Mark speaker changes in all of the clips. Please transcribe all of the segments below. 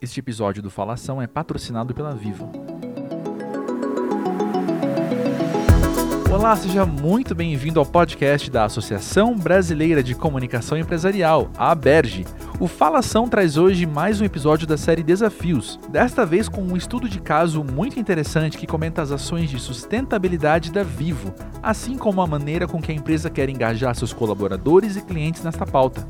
Speaker 1: Este episódio do Falação é patrocinado pela Vivo. Olá, seja muito bem-vindo ao podcast da Associação Brasileira de Comunicação Empresarial, a ABERGE. O Falação traz hoje mais um episódio da série Desafios, desta vez com um estudo de caso muito interessante que comenta as ações de sustentabilidade da Vivo, assim como a maneira com que a empresa quer engajar seus colaboradores e clientes nesta pauta.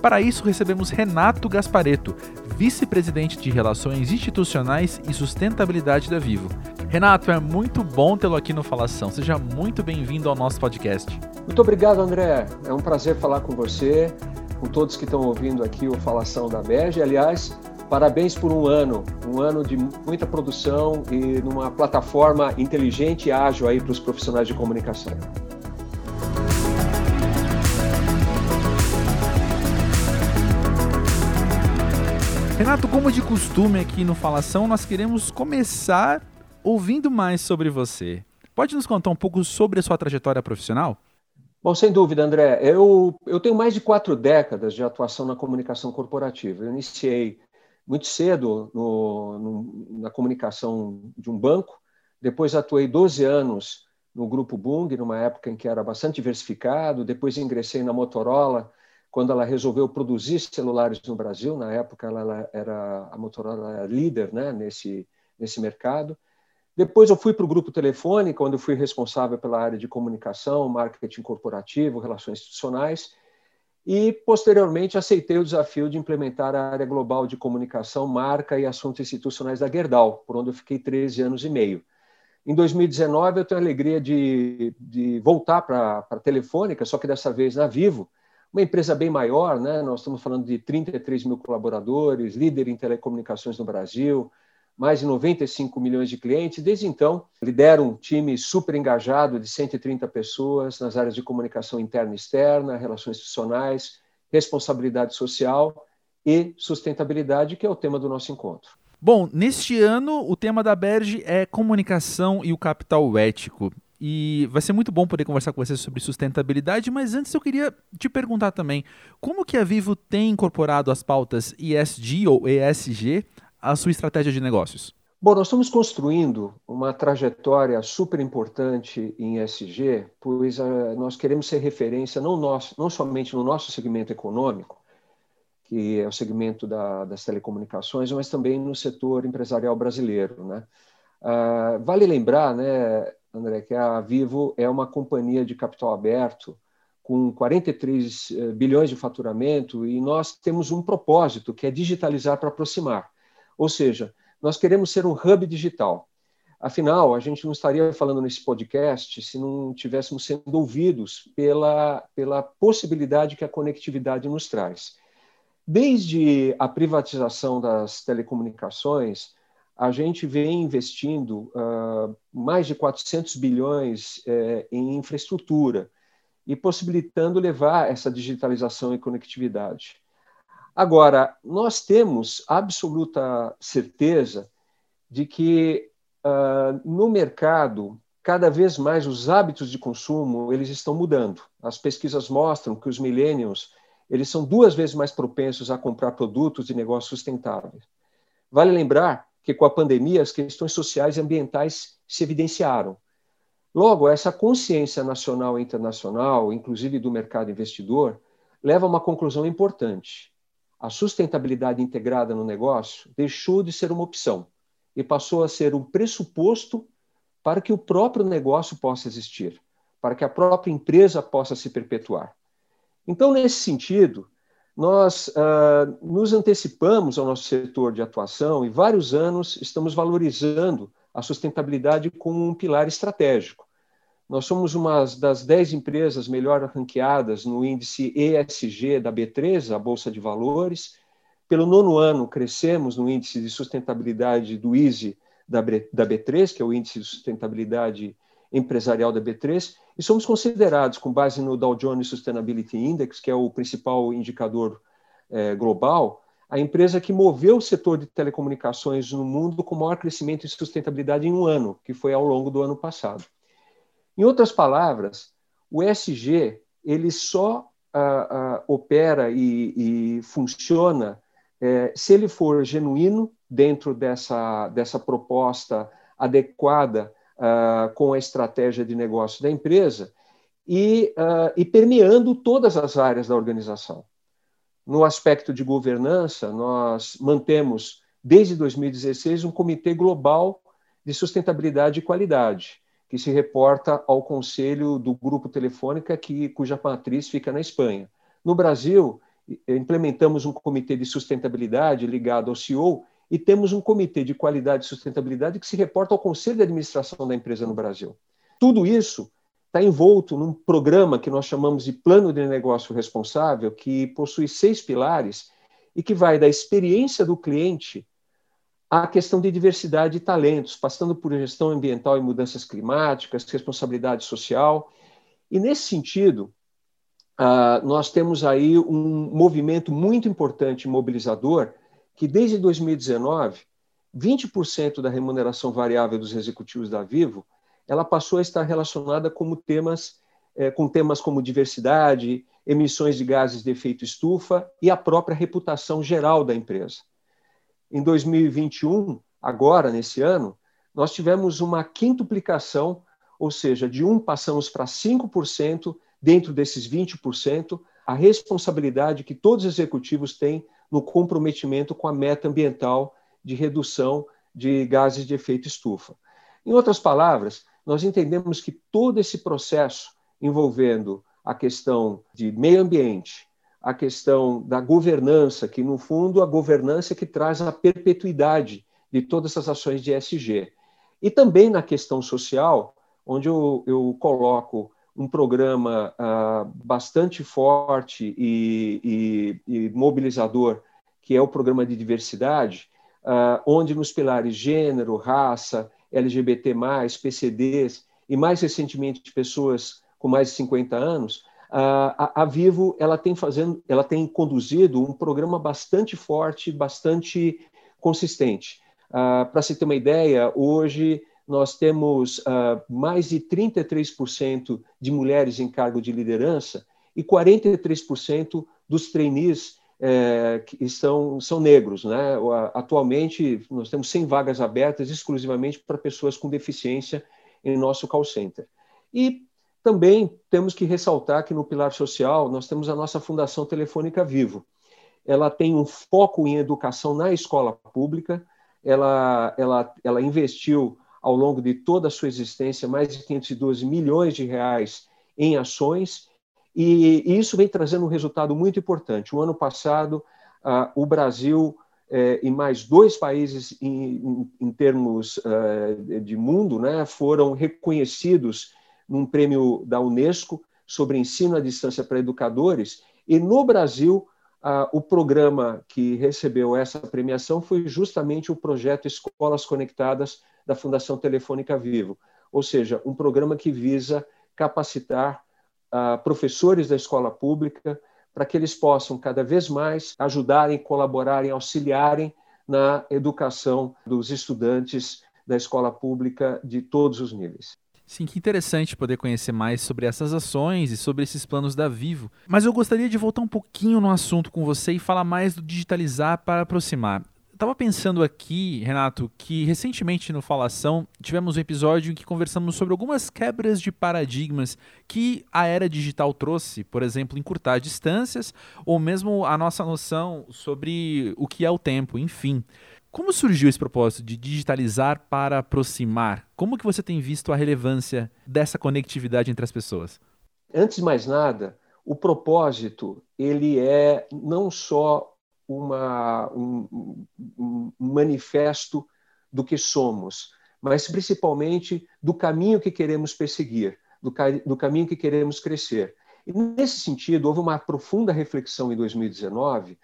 Speaker 1: Para isso, recebemos Renato Gaspareto, vice-presidente de Relações Institucionais e Sustentabilidade da Vivo. Renato, é muito bom tê-lo aqui no Falação. Seja muito bem-vindo ao nosso podcast.
Speaker 2: Muito obrigado, André. É um prazer falar com você, com todos que estão ouvindo aqui o Falação da BEG. Aliás, parabéns por um ano, um ano de muita produção e numa plataforma inteligente e ágil aí para os profissionais de comunicação.
Speaker 1: Renato, como de costume aqui no Falação, nós queremos começar ouvindo mais sobre você. Pode nos contar um pouco sobre a sua trajetória profissional?
Speaker 2: Bom, sem dúvida, André. Eu, eu tenho mais de quatro décadas de atuação na comunicação corporativa. Eu iniciei muito cedo no, no, na comunicação de um banco, depois atuei 12 anos no Grupo Bung, numa época em que era bastante diversificado, depois ingressei na Motorola, quando ela resolveu produzir celulares no Brasil, na época ela, era a Motorola líder né, nesse, nesse mercado. Depois eu fui para o grupo Telefônica, onde eu fui responsável pela área de comunicação, marketing corporativo, relações institucionais, e posteriormente aceitei o desafio de implementar a área global de comunicação, marca e assuntos institucionais da Gerdau, por onde eu fiquei 13 anos e meio. Em 2019 eu tenho a alegria de, de voltar para a Telefônica, só que dessa vez na Vivo, uma empresa bem maior, né? nós estamos falando de 33 mil colaboradores, líder em telecomunicações no Brasil, mais de 95 milhões de clientes. Desde então, lidero um time super engajado de 130 pessoas nas áreas de comunicação interna e externa, relações institucionais, responsabilidade social e sustentabilidade, que é o tema do nosso encontro.
Speaker 1: Bom, neste ano o tema da Berge é comunicação e o capital ético. E vai ser muito bom poder conversar com você sobre sustentabilidade, mas antes eu queria te perguntar também, como que a Vivo tem incorporado as pautas ESG ou ESG à sua estratégia de negócios?
Speaker 2: Bom, nós estamos construindo uma trajetória super importante em ESG, pois uh, nós queremos ser referência não, nós, não somente no nosso segmento econômico, que é o segmento da, das telecomunicações, mas também no setor empresarial brasileiro. Né? Uh, vale lembrar, né, André, que a Vivo é uma companhia de capital aberto com 43 eh, bilhões de faturamento e nós temos um propósito que é digitalizar para aproximar. Ou seja, nós queremos ser um hub digital. Afinal, a gente não estaria falando nesse podcast se não tivéssemos sendo ouvidos pela, pela possibilidade que a conectividade nos traz. Desde a privatização das telecomunicações, a gente vem investindo uh, mais de 400 bilhões uh, em infraestrutura e possibilitando levar essa digitalização e conectividade. Agora, nós temos absoluta certeza de que uh, no mercado cada vez mais os hábitos de consumo eles estão mudando. As pesquisas mostram que os millennials eles são duas vezes mais propensos a comprar produtos de negócios sustentáveis. Vale lembrar que com a pandemia as questões sociais e ambientais se evidenciaram. Logo, essa consciência nacional e internacional, inclusive do mercado investidor, leva a uma conclusão importante. A sustentabilidade integrada no negócio deixou de ser uma opção e passou a ser um pressuposto para que o próprio negócio possa existir, para que a própria empresa possa se perpetuar. Então, nesse sentido, nós uh, nos antecipamos ao nosso setor de atuação e vários anos estamos valorizando a sustentabilidade como um pilar estratégico. Nós somos uma das dez empresas melhor ranqueadas no índice ESG da B3, a Bolsa de Valores. Pelo nono ano, crescemos no índice de sustentabilidade do ISE da B3, que é o índice de sustentabilidade empresarial da B3, e somos considerados, com base no Dow Jones Sustainability Index, que é o principal indicador é, global, a empresa que moveu o setor de telecomunicações no mundo com maior crescimento e sustentabilidade em um ano, que foi ao longo do ano passado. Em outras palavras, o ESG ele só opera e, e funciona é, se ele for genuíno dentro dessa, dessa proposta adequada uh, com a estratégia de negócio da empresa e, uh, e permeando todas as áreas da organização. No aspecto de governança, nós mantemos, desde 2016, um comitê global de sustentabilidade e qualidade, que se reporta ao conselho do Grupo Telefônica, que, cuja matriz fica na Espanha. No Brasil, implementamos um comitê de sustentabilidade ligado ao CEO e temos um comitê de qualidade e sustentabilidade que se reporta ao conselho de administração da empresa no Brasil. Tudo isso está envolto num programa que nós chamamos de Plano de Negócio Responsável, que possui seis pilares e que vai da experiência do cliente à questão de diversidade e talentos, passando por gestão ambiental e mudanças climáticas, responsabilidade social. E, nesse sentido, uh, nós temos aí um movimento muito importante mobilizador que, desde 2019, 20% da remuneração variável dos executivos da Vivo ela passou a estar relacionada com temas, é, com temas como diversidade, emissões de gases de efeito estufa e a própria reputação geral da empresa. Em 2021, agora, nesse ano, nós tivemos uma quintuplicação, ou seja, de 1 passamos para 5%, dentro desses 20%, a responsabilidade que todos os executivos têm no comprometimento com a meta ambiental de redução de gases de efeito estufa. Em outras palavras, nós entendemos que todo esse processo envolvendo a questão de meio ambiente, a questão da governança, que no fundo a governança é que traz a perpetuidade de todas essas ações de ESG. E também na questão social, onde eu, eu coloco um programa uh, bastante forte e, e, e, mobilizador, que é o programa de diversidade, uh, onde nos pilares gênero, raça, LGBT+, PCDs e mais recentemente pessoas com mais de 50 anos, a, a Vivo ela tem fazendo, ela tem conduzido um programa bastante forte, bastante consistente. Para se ter uma ideia, hoje nós temos uh, mais de 33% de mulheres em cargo de liderança e 43% dos trainees é, que são, são negros. Né? Atualmente, nós temos 100 vagas abertas exclusivamente para pessoas com deficiência em nosso call center. E também temos que ressaltar que no pilar social nós temos a nossa Fundação Telefônica Vivo. Ela tem um foco em educação na escola pública, ela, ela, ela investiu ao longo de toda a sua existência mais de 512 milhões de reais em ações e, isso vem trazendo um resultado muito importante. O ano passado, uh, o Brasil eh, e mais dois países em, termos uh, de mundo né, foram reconhecidos num prêmio da Unesco sobre ensino à distância para educadores. E no Brasil, uh, o programa que recebeu essa premiação foi justamente o projeto Escolas Conectadas da Fundação Telefônica Vivo, ou seja, um programa que visa capacitar uh, professores da escola pública, para que eles possam cada vez mais ajudarem, colaborarem, auxiliarem na educação dos estudantes da escola pública de todos os níveis.
Speaker 1: Sim, que interessante poder conhecer mais sobre essas ações e sobre esses planos da Vivo. Mas eu gostaria de voltar um pouquinho no assunto com você e falar mais do digitalizar para aproximar estava pensando aqui, Renato, que recentemente no Falação tivemos um episódio em que conversamos sobre algumas quebras de paradigmas que a era digital trouxe, por exemplo, encurtar distâncias ou mesmo a nossa noção sobre o que é o tempo, enfim. Como surgiu esse propósito de digitalizar para aproximar? Como que você tem visto a relevância dessa conectividade entre as pessoas?
Speaker 2: Antes de mais nada, o propósito ele é não só uma, um, um manifesto do que somos, mas principalmente do caminho que queremos perseguir, do, do caminho que queremos crescer. E nesse sentido, houve uma profunda reflexão em 2019,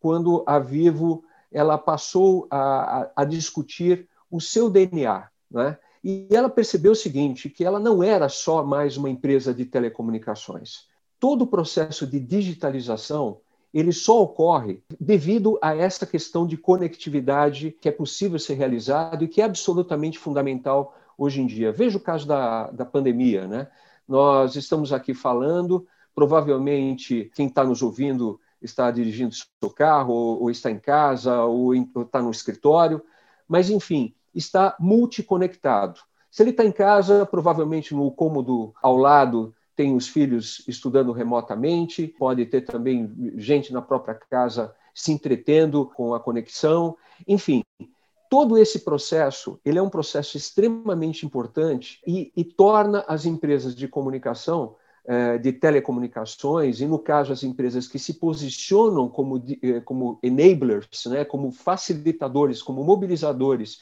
Speaker 2: quando a Vivo ela passou a, a, a discutir o seu DNA, né? E ela percebeu o seguinte, que ela não era só mais uma empresa de telecomunicações. Todo o processo de digitalização ele só ocorre devido a essa questão de conectividade que é possível ser realizado e que é absolutamente fundamental hoje em dia. Veja o caso da, da pandemia, né? Nós estamos aqui falando, provavelmente quem está nos ouvindo está dirigindo seu carro, ou, ou está em casa, ou, está no escritório, mas, enfim, está multiconectado. Se ele está em casa, provavelmente no cômodo ao lado tem os filhos estudando remotamente, pode ter também gente na própria casa se entretendo com a conexão, enfim. Todo esse processo, ele é um processo extremamente importante e, e torna as empresas de comunicação eh, de telecomunicações, e no caso as empresas que se posicionam como, eh, como enablers, né, como facilitadores, como mobilizadores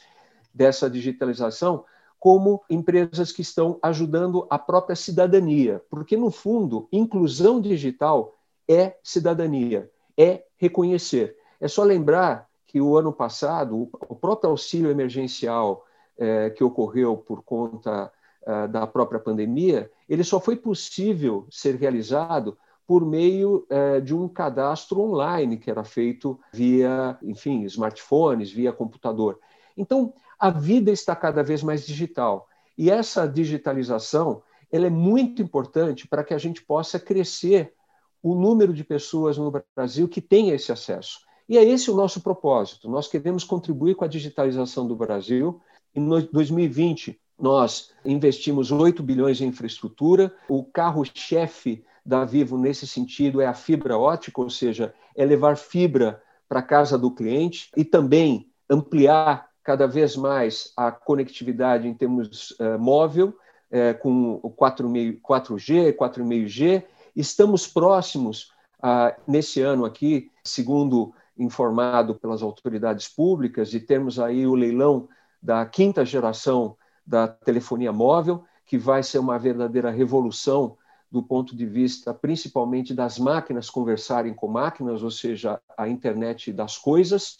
Speaker 2: dessa digitalização, como empresas que estão ajudando a própria cidadania, porque no fundo, inclusão digital é cidadania, é reconhecer. É só lembrar que o ano passado, o próprio auxílio emergencial eh, que ocorreu por conta uh, da própria pandemia, ele só foi possível ser realizado por meio uh, de um cadastro online que era feito via, enfim, smartphones, via computador. Então, a vida está cada vez mais digital. E essa digitalização ela é muito importante para que a gente possa crescer o número de pessoas no Brasil que têm esse acesso. E é esse o nosso propósito. Nós queremos contribuir com a digitalização do Brasil. Em 2020, nós investimos 8 bilhões em infraestrutura. O carro-chefe da Vivo nesse sentido é a fibra ótica, ou seja, é levar fibra para a casa do cliente e também ampliar cada vez mais a conectividade em termos uh, móvel, uh, com o 4,5, 4G, 4,5G. Estamos próximos, uh, nesse ano aqui, segundo informado pelas autoridades públicas, de termos aí o leilão da quinta geração da telefonia móvel, que vai ser uma verdadeira revolução do ponto de vista principalmente das máquinas conversarem com máquinas, ou seja, a internet das coisas.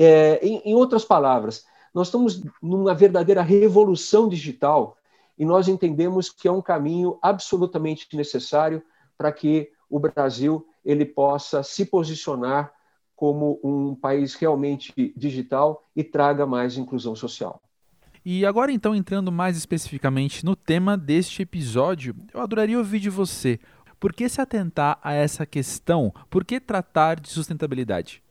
Speaker 2: É, em, em outras palavras, nós estamos numa verdadeira revolução digital e nós entendemos que é um caminho absolutamente necessário para que o Brasil ele possa se posicionar como um país realmente digital e traga mais inclusão social.
Speaker 1: E agora, então, entrando mais especificamente no tema deste episódio, eu adoraria ouvir de você. Por que se atentar a essa questão? Por que tratar de sustentabilidade?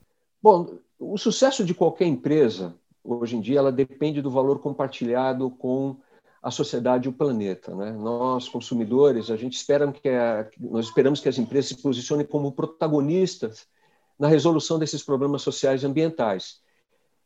Speaker 2: Bom, o sucesso de qualquer empresa, hoje em dia, ela depende do valor compartilhado com a sociedade e o planeta. Né? Nós, consumidores, a gente espera que a, nós esperamos que as empresas se posicionem como protagonistas na resolução desses problemas sociais e ambientais.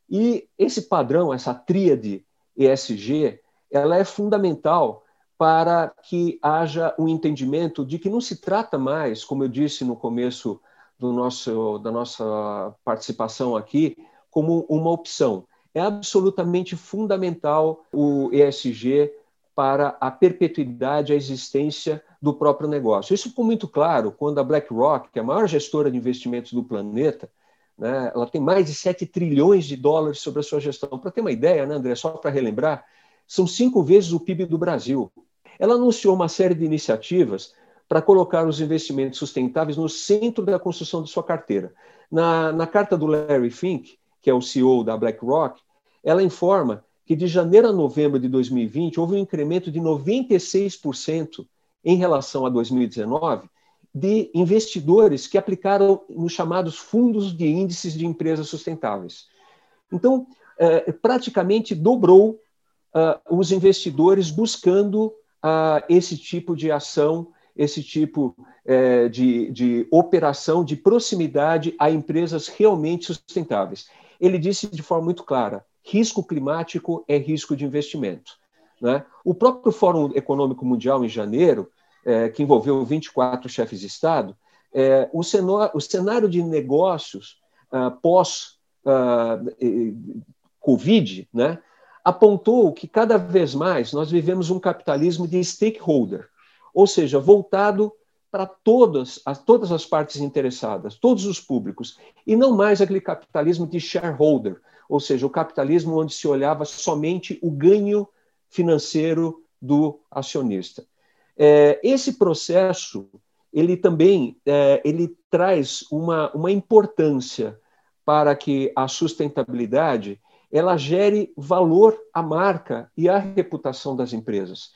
Speaker 2: E esse padrão, essa tríade ESG, ela é fundamental para que haja um entendimento de que não se trata mais, como eu disse no começo do nosso, da nossa participação aqui, como uma opção. É absolutamente fundamental o ESG para a perpetuidade, a existência do próprio negócio. Isso ficou muito claro quando a BlackRock, que é a maior gestora de investimentos do planeta, né? Ela tem mais de 7 trilhões de dólares sobre a sua gestão. Para ter uma ideia, né, André, só para relembrar, são cinco vezes o PIB do Brasil. Ela anunciou uma série de iniciativas para colocar os investimentos sustentáveis no centro da construção de sua carteira. Na, na carta do Larry Fink, que é o CEO da BlackRock, ela informa que de janeiro a novembro de 2020 houve um incremento de 96% em relação a 2019 de investidores que aplicaram nos chamados fundos de índices de empresas sustentáveis. Então, é, praticamente dobrou uh, os investidores buscando uh, esse tipo de ação, esse tipo uh, de, de operação de proximidade a empresas realmente sustentáveis. Ele disse de forma muito clara: risco climático é risco de investimento. Né? O próprio Fórum Econômico Mundial, em janeiro, é, que envolveu 24 chefes de Estado, é, o, cenário, o, cenário de negócios ah, pós-Covid ah, né, apontou que cada vez mais nós vivemos um capitalismo de stakeholder, ou seja, voltado para todas as, todas as partes interessadas, todos os públicos, e não mais aquele capitalismo de shareholder, ou seja, o capitalismo onde se olhava somente o ganho financeiro do acionista. É, esse processo ele também é, ele traz uma, uma importância para que a sustentabilidade ela gere valor à marca e à reputação das empresas.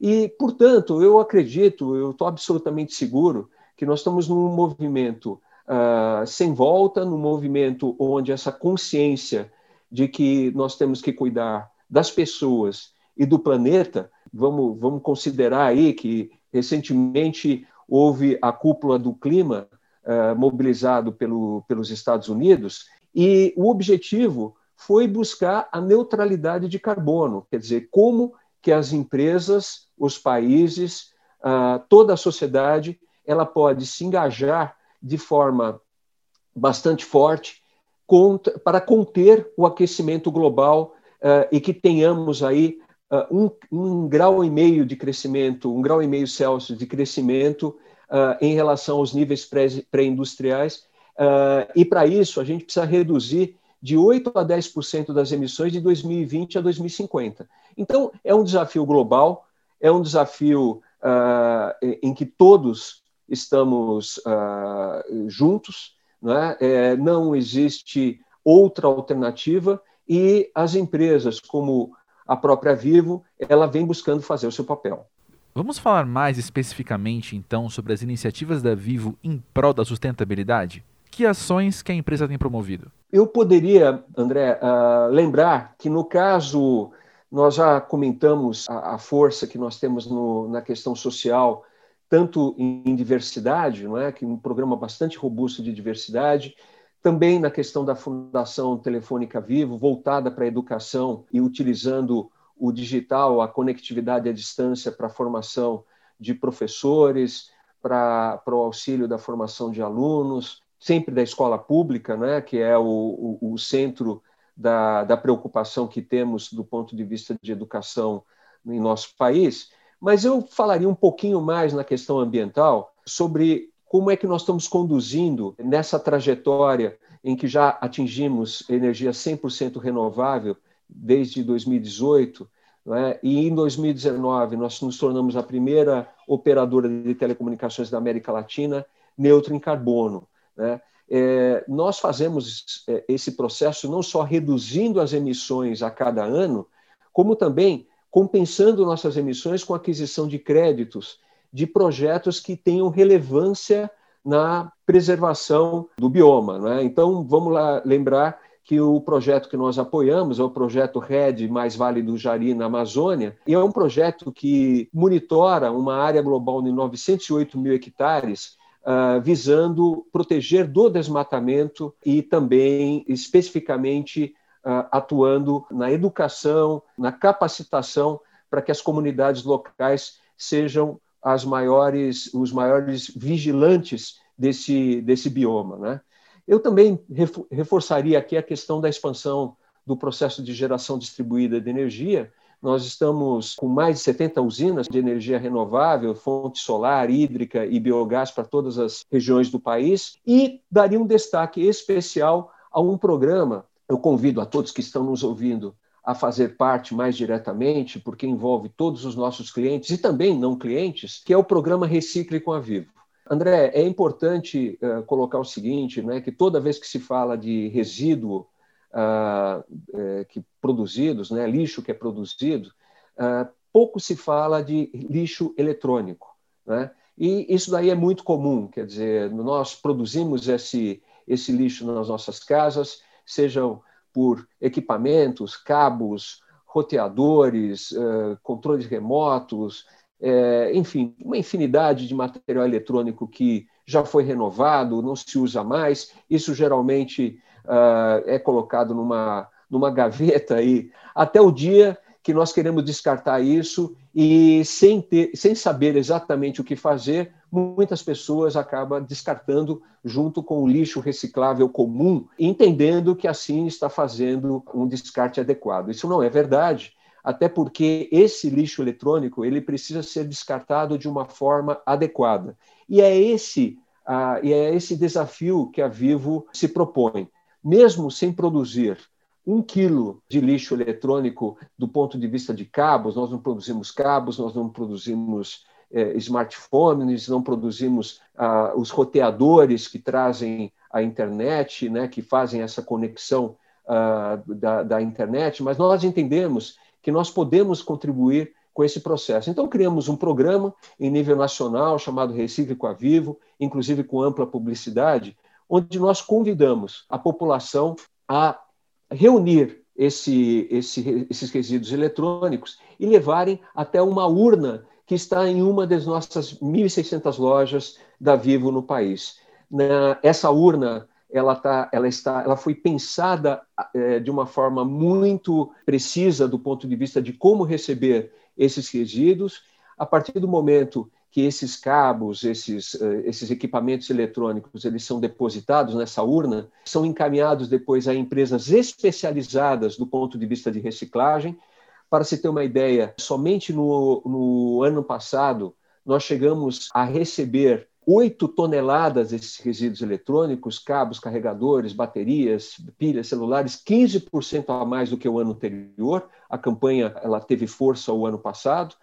Speaker 2: E, portanto, eu acredito, eu estou absolutamente seguro que nós estamos num movimento uh, sem volta, num movimento onde essa consciência de que nós temos que cuidar das pessoas e do planeta, vamos, vamos considerar aí que recentemente houve a cúpula do clima uh, mobilizado pelo, pelos Estados Unidos, e o objetivo foi buscar a neutralidade de carbono, quer dizer, como que as empresas, os países, uh, toda a sociedade, ela pode se engajar de forma bastante forte para conter o aquecimento global uh, e que tenhamos aí uh, um, um, grau e meio de crescimento, um grau e meio Celsius de crescimento em relação aos níveis pré-industriais. e para isso a gente precisa reduzir de 8 a 10% das emissões de 2020 a 2050. Então é um desafio global, é um desafio em que todos estamos uh, juntos, né? é, não existe outra alternativa e as empresas, como a própria Vivo, ela vem buscando fazer o seu papel.
Speaker 1: Vamos falar mais especificamente, então, sobre as iniciativas da Vivo em prol da sustentabilidade? Que ações que a empresa tem promovido?
Speaker 2: Eu poderia, André, uh, lembrar que no caso, nós já comentamos a, a força que nós temos no, na questão social tanto em diversidade, não é, que um programa bastante robusto de diversidade, também na questão da Fundação Telefônica Vivo, voltada para a educação e utilizando o digital, a conectividade à distância para a formação de professores, para, para o auxílio da formação de alunos, sempre da escola pública, né, que é o, o, o centro da, da preocupação que temos do ponto de vista de educação em nosso país. Mas eu falaria um pouquinho mais na questão ambiental sobre como é que nós estamos conduzindo nessa trajetória em que já atingimos energia 100% renovável desde 2018, é? e em 2019 nós nos tornamos a primeira operadora de telecomunicações da América Latina neutra em carbono. Né? É, nós fazemos é, esse processo não só reduzindo as emissões a cada ano, como também compensando nossas emissões com aquisição de créditos de projetos que tenham relevância na preservação do bioma. Né? Então, vamos lá lembrar que o projeto que nós apoiamos é o projeto RED Mais Vale do Jari na Amazônia, e é um projeto que monitora uma área global de 908 mil hectares, uh, visando proteger do desmatamento e também, especificamente, atuando na educação, na capacitação para que as comunidades locais sejam as maiores, os maiores vigilantes desse, desse bioma. Né? Eu também reforçaria aqui a questão da expansão do processo de geração distribuída de energia. Nós estamos com mais de 70 usinas de energia renovável, fonte solar, hídrica e biogás para todas as regiões do país, e daria um destaque especial a um programa eu convido a todos que estão nos ouvindo a fazer parte mais diretamente, porque envolve todos os nossos clientes e também não clientes, que é o programa Recicle com a Vivo. André, é importante uh, colocar o seguinte, né, que toda vez que se fala de resíduo uh, uh, que produzidos, né, lixo que é produzido, pouco se fala de lixo eletrônico. Né? E isso daí é muito comum, quer dizer, nós produzimos esse, esse lixo nas nossas casas, sejam por equipamentos, cabos, roteadores, eh, controles remotos, eh, enfim, uma infinidade de material eletrônico que já foi renovado, não se usa mais. Isso geralmente ah, é colocado numa, numa gaveta aí, até o dia que nós queremos descartar isso e sem, ter, sem saber exatamente o que fazer, muitas pessoas acabam descartando junto com o lixo reciclável comum, entendendo que assim está fazendo um descarte adequado. Isso não é verdade, até porque esse lixo eletrônico ele precisa ser descartado de uma forma adequada. E é esse, uh, e é esse desafio que a Vivo se propõe. Mesmo sem produzir um quilo de lixo eletrônico do ponto de vista de cabos, nós não produzimos cabos, nós não produzimos é, smartphones, não produzimos ah, os roteadores que trazem a internet, né, que fazem essa conexão ah, da, da internet, mas nós entendemos que nós podemos contribuir com esse processo. Então, criamos um programa em nível nacional chamado Recife com a Vivo, inclusive com ampla publicidade, onde nós convidamos a população a reunir esse, esse, esses resíduos eletrônicos e levarem até uma urna que está em uma das nossas 1.600 lojas da Vivo no país. Na, essa urna ela, tá, ela, está, ela foi pensada é, de uma forma muito precisa do ponto de vista de como receber esses resíduos. A partir do momento que esses cabos, esses, uh, esses equipamentos eletrônicos, eles são depositados nessa urna, são encaminhados depois a empresas especializadas do ponto de vista de reciclagem. Para se ter uma ideia, somente no, no ano passado nós chegamos a receber 8 toneladas desses resíduos eletrônicos, cabos, carregadores, baterias, pilhas, celulares, 15% a mais do que o ano anterior. A campanha ela teve força o ano passado.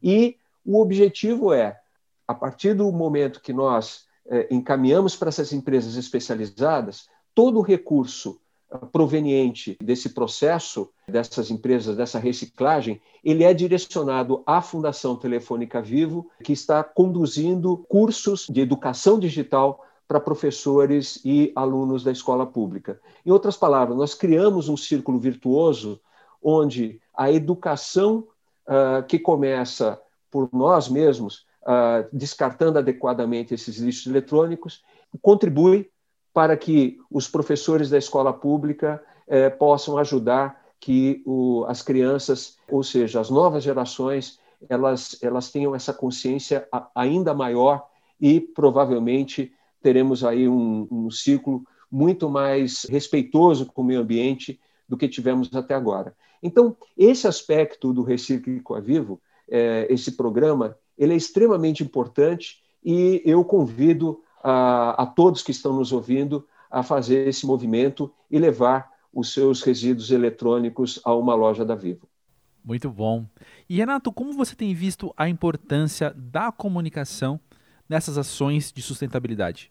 Speaker 2: E o objetivo é, a partir do momento que nós é, encaminhamos para essas empresas especializadas, todo o recurso eh, proveniente desse processo, dessas empresas, dessa reciclagem, ele é direcionado à Fundação Telefônica Vivo, que está conduzindo cursos de educação digital para professores e alunos da escola pública. Em outras palavras, nós criamos um círculo virtuoso onde a educação uh, que começa por nós mesmos, uh, descartando adequadamente esses lixos eletrônicos, contribui para que os professores da escola pública eh, possam ajudar que o, as crianças, ou seja, as novas gerações, elas, elas tenham essa consciência ainda maior e provavelmente teremos aí um, um ciclo muito mais respeitoso com o meio ambiente do que tivemos até agora. Então, esse aspecto do Reciclo a Vivo é, esse programa, ele é extremamente importante e eu convido a, a todos que estão nos ouvindo a fazer esse movimento e levar os seus resíduos eletrônicos a uma loja da Vivo.
Speaker 1: Muito bom. E Renato, como você tem visto a importância da comunicação nessas ações de sustentabilidade?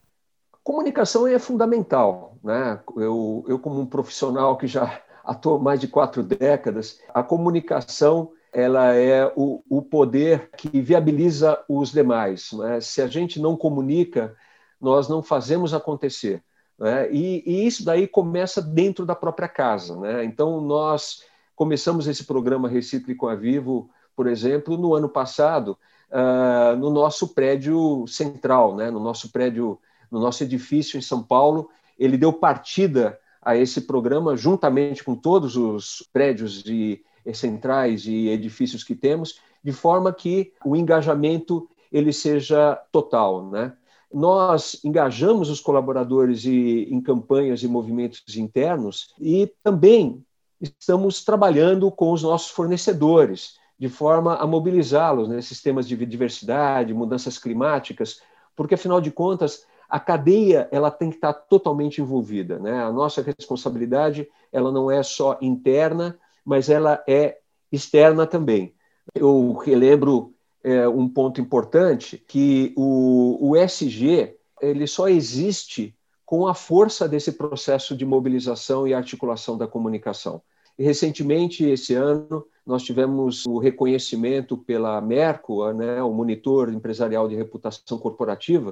Speaker 2: Comunicação é fundamental. Né? Eu, eu como um profissional que já atuo mais de quatro décadas, a comunicação ela é o, o poder que viabiliza os demais. Né? Se a gente não comunica, nós não fazemos acontecer. Né? E, e, isso daí começa dentro da própria casa. Né? Então, nós começamos esse programa Recíproco a Vivo, por exemplo, no ano passado, uh, no nosso prédio central, né? no nosso prédio, no nosso edifício em São Paulo. Ele deu partida a esse programa juntamente com todos os prédios de centrais e edifícios que temos, de forma que o engajamento ele seja total, né? Nós engajamos os colaboradores e, em campanhas e movimentos internos e também estamos trabalhando com os nossos fornecedores de forma a mobilizá-los nesses temas de diversidade, mudanças climáticas, porque afinal de contas a cadeia ela tem que estar totalmente envolvida, né? A nossa responsabilidade ela não é só interna, mas ela é externa também. Eu relembro é, um ponto importante que o, o SG ele só existe com a força desse processo de mobilização e articulação da comunicação. Recentemente, esse ano, nós tivemos o reconhecimento pela Merco, né, o monitor empresarial de reputação corporativa,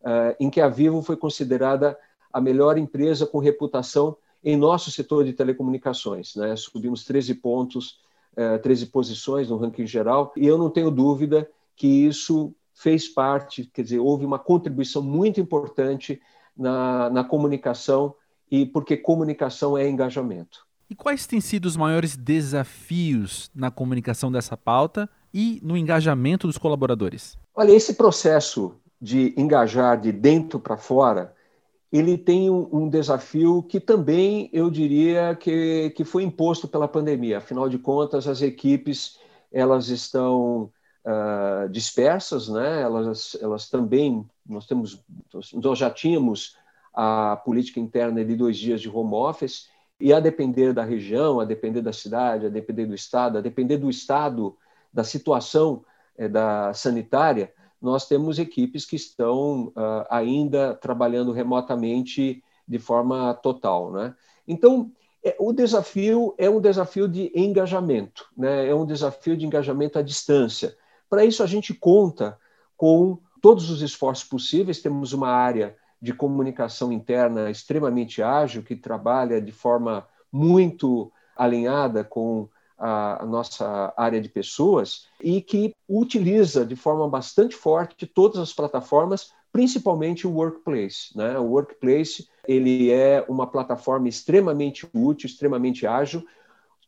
Speaker 2: uh, em que a Vivo foi considerada a melhor empresa com reputação em nosso setor de telecomunicações. Né? Subimos 13 pontos, 13 eh, posições no ranking geral, e eu não tenho dúvida que isso fez parte, quer dizer, houve uma contribuição muito importante na, na comunicação, e porque comunicação é engajamento.
Speaker 1: E quais têm sido os maiores desafios na comunicação dessa pauta e no engajamento dos colaboradores?
Speaker 2: Olha, esse processo de engajar de dentro para fora, ele tem um, um, desafio que também eu diria que, que foi imposto pela pandemia. Afinal de contas, as equipes elas estão uh, dispersas, né? Elas, elas também nós temos nós já tínhamos a política interna de dois dias de home office e a depender da região, a depender da cidade, a depender do estado, a depender do estado da situação é, da sanitária, nós temos equipes que estão uh, ainda trabalhando remotamente de forma total. Né? Então, é, o desafio é um desafio de engajamento, né? é um desafio de engajamento à distância. Para isso, a gente conta com todos os esforços possíveis, temos uma área de comunicação interna extremamente ágil, que trabalha de forma muito alinhada com a, nossa área de pessoas e que utiliza de forma bastante forte todas as plataformas, principalmente o Workplace. Né? O Workplace ele é uma plataforma extremamente útil, extremamente ágil.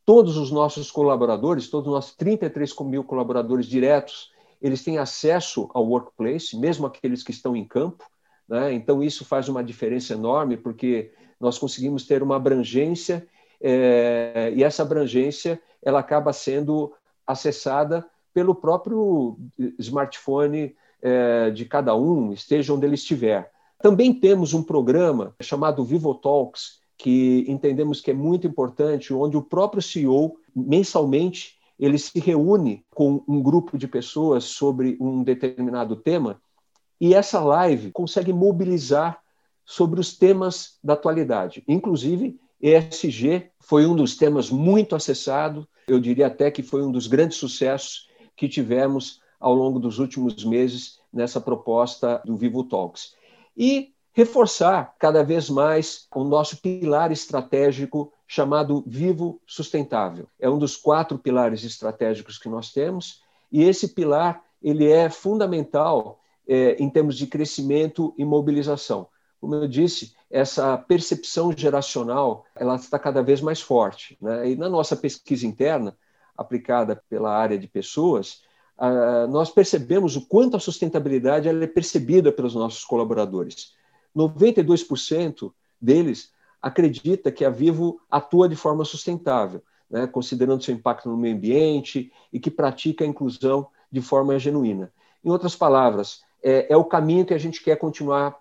Speaker 2: Todos os nossos colaboradores, todos os nossos 33 mil colaboradores diretos, eles têm acesso ao Workplace, mesmo aqueles que estão em campo. Né? Então, isso faz uma diferença enorme, porque nós conseguimos ter uma abrangência, é, e essa abrangência ela acaba sendo acessada pelo próprio smartphone é, de cada um, esteja onde ele estiver. Também temos um programa chamado Vivo Talks, que entendemos que é muito importante, onde o próprio CEO, mensalmente, ele se reúne com um grupo de pessoas sobre um determinado tema e essa live consegue mobilizar sobre os temas da atualidade. Inclusive, ESG foi um dos temas muito acessado, eu diria até que foi um dos grandes sucessos que tivemos ao longo dos últimos meses nessa proposta do Vivo Talks. E reforçar cada vez mais o nosso pilar estratégico chamado Vivo Sustentável. É um dos quatro pilares estratégicos que nós temos e esse pilar ele é fundamental é, em termos de crescimento e mobilização. Como eu disse, essa percepção geracional ela está cada vez mais forte. Né? E na nossa pesquisa interna, aplicada pela área de pessoas, uh, nós percebemos o quanto a sustentabilidade ela é percebida pelos nossos colaboradores. 92% deles acredita que a Vivo atua de forma sustentável, né? considerando seu impacto no meio ambiente e que pratica a inclusão de forma genuína. Em outras palavras, é, é o caminho que a gente quer continuar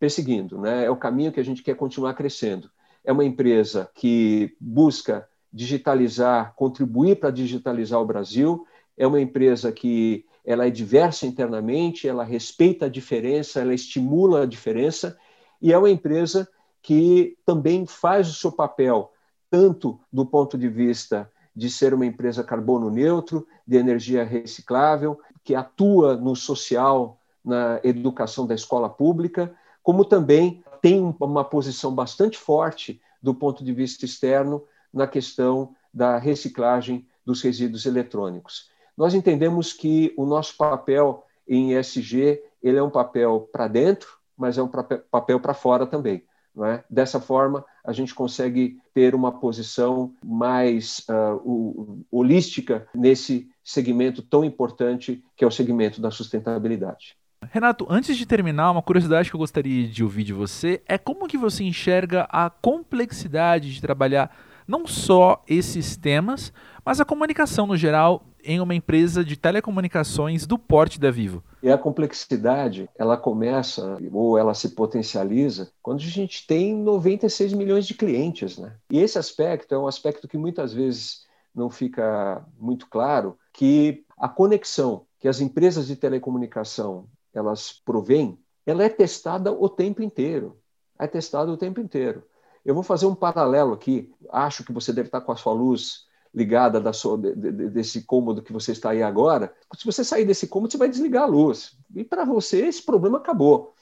Speaker 2: perseguindo, né? é o caminho que a gente quer continuar crescendo. É uma empresa que busca digitalizar, contribuir para digitalizar o Brasil, é uma empresa que ela é diversa internamente, ela respeita a diferença, ela estimula a diferença, e é uma empresa que também faz o seu papel, tanto do ponto de vista de ser uma empresa carbono neutro, de energia reciclável, que atua no social, na educação da escola pública, como também tem uma posição bastante forte do ponto de vista externo na questão da reciclagem dos resíduos eletrônicos. Nós entendemos que o nosso papel em ESG ele é um papel para dentro, mas é um papel para fora também. É? Dessa forma, a gente consegue ter uma posição mais uh, holística nesse segmento tão importante que é o segmento da sustentabilidade.
Speaker 1: Renato, antes de terminar, uma curiosidade que eu gostaria de ouvir de você é como que você enxerga a complexidade de trabalhar não só esses temas, mas a comunicação no geral em uma empresa de telecomunicações do porte da Vivo.
Speaker 2: E a complexidade, ela começa ou ela se potencializa quando a gente tem 96 milhões de clientes, né? E esse aspecto é um aspecto que muitas vezes não fica muito claro, que a conexão que as empresas de telecomunicação elas provêm, ela é testada o tempo inteiro. É testada o tempo inteiro. Eu vou fazer um paralelo aqui. Acho que você deve estar com a sua luz ligada da sua, de, de, desse cômodo que você está aí agora. Se você sair desse cômodo, você vai desligar a luz. E para você, esse problema acabou.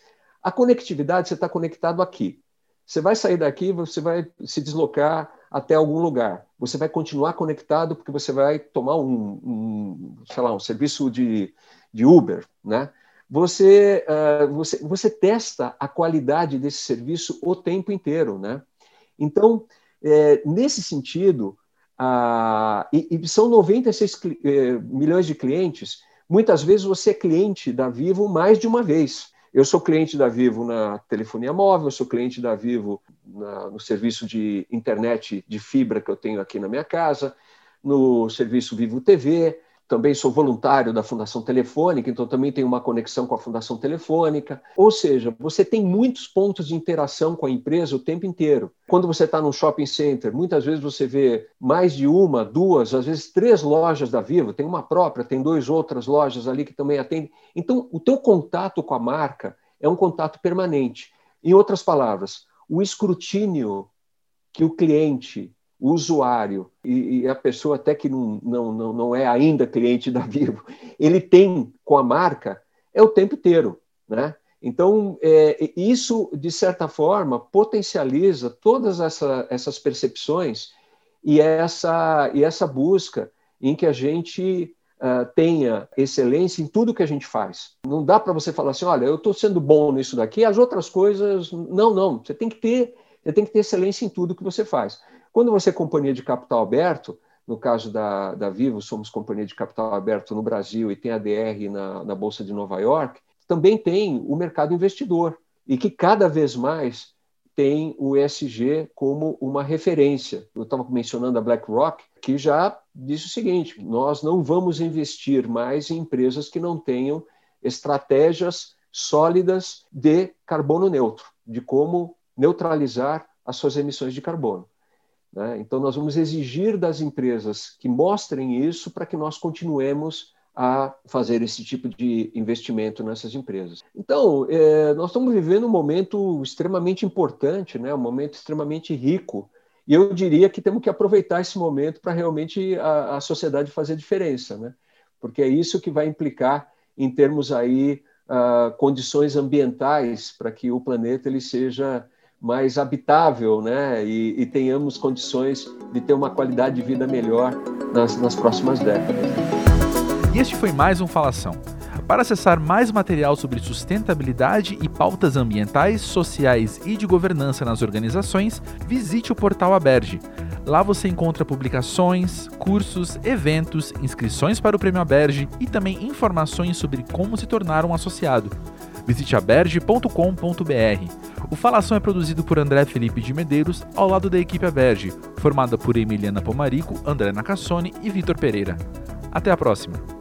Speaker 2: A conectividade, você está conectado aqui. Você vai sair daqui, você vai se deslocar até algum lugar. Você vai continuar conectado porque você vai tomar um, um sei lá, um serviço de, de Uber, né? Você, uh, você, você testa a qualidade desse serviço o tempo inteiro. Né? Então, é, nesse sentido, uh, e, e, são 96 eh, milhões de clientes, muitas vezes você é cliente da Vivo mais de uma vez. Eu sou cliente da Vivo na telefonia móvel, sou cliente da Vivo na, no serviço de internet de fibra que eu tenho aqui na minha casa, no serviço Vivo TV, também sou voluntário da Fundação Telefônica, então também tenho uma conexão com a Fundação Telefônica. Ou seja, você tem muitos pontos de interação com a empresa o tempo inteiro. Quando você está num shopping center, muitas vezes você vê mais de uma, duas, às vezes três lojas da Vivo, tem uma própria, tem duas outras lojas ali que também atendem. Então, o teu contato com a marca é um contato permanente. Em outras palavras, o escrutínio que o cliente o usuário e, e, a pessoa até que não, não, não, não é ainda cliente da Vivo, ele tem com a marca é o tempo inteiro, né? Então, é, isso, de certa forma, potencializa todas essa, essas percepções e essa, e essa busca em que a gente uh, tenha excelência em tudo que a gente faz. Não dá para você falar assim, olha, eu estou sendo bom nisso daqui, as outras coisas, não, não. Você tem que ter, você tem que ter excelência em tudo que você faz. Quando você é companhia de capital aberto, no caso da, da Vivo, somos companhia de capital aberto no Brasil e tem a DR na, na Bolsa de Nova York, também tem o mercado investidor e que cada vez mais tem o ESG como uma referência. Eu estava mencionando a BlackRock, que já disse o seguinte: nós não vamos investir mais em empresas que não tenham estratégias sólidas de carbono neutro, de como neutralizar as suas emissões de carbono. Né? Então, nós vamos exigir das empresas que mostrem isso para que nós continuemos a fazer esse tipo de investimento nessas empresas. Então, é, nós estamos vivendo um momento extremamente importante, né? um momento extremamente rico, e eu diria que temos que aproveitar esse momento para realmente a, a, sociedade fazer diferença, né? porque é isso que vai implicar em termos aí uh, condições ambientais para que o planeta ele seja mais habitável, né? E, e, tenhamos condições de ter uma qualidade de vida melhor nas, nas próximas décadas.
Speaker 1: E este foi mais um Falação. Para acessar mais material sobre sustentabilidade e pautas ambientais, sociais e de governança nas organizações, visite o portal Aberge. Lá você encontra publicações, cursos, eventos, inscrições para o Prêmio Aberge e também informações sobre como se tornar um associado. Visite aberge.com.br. O Falação é produzido por André Felipe de Medeiros, ao lado da equipe Aberge, formada por Emiliana Pomarico, André Nacassone e Vitor Pereira. Até a próxima!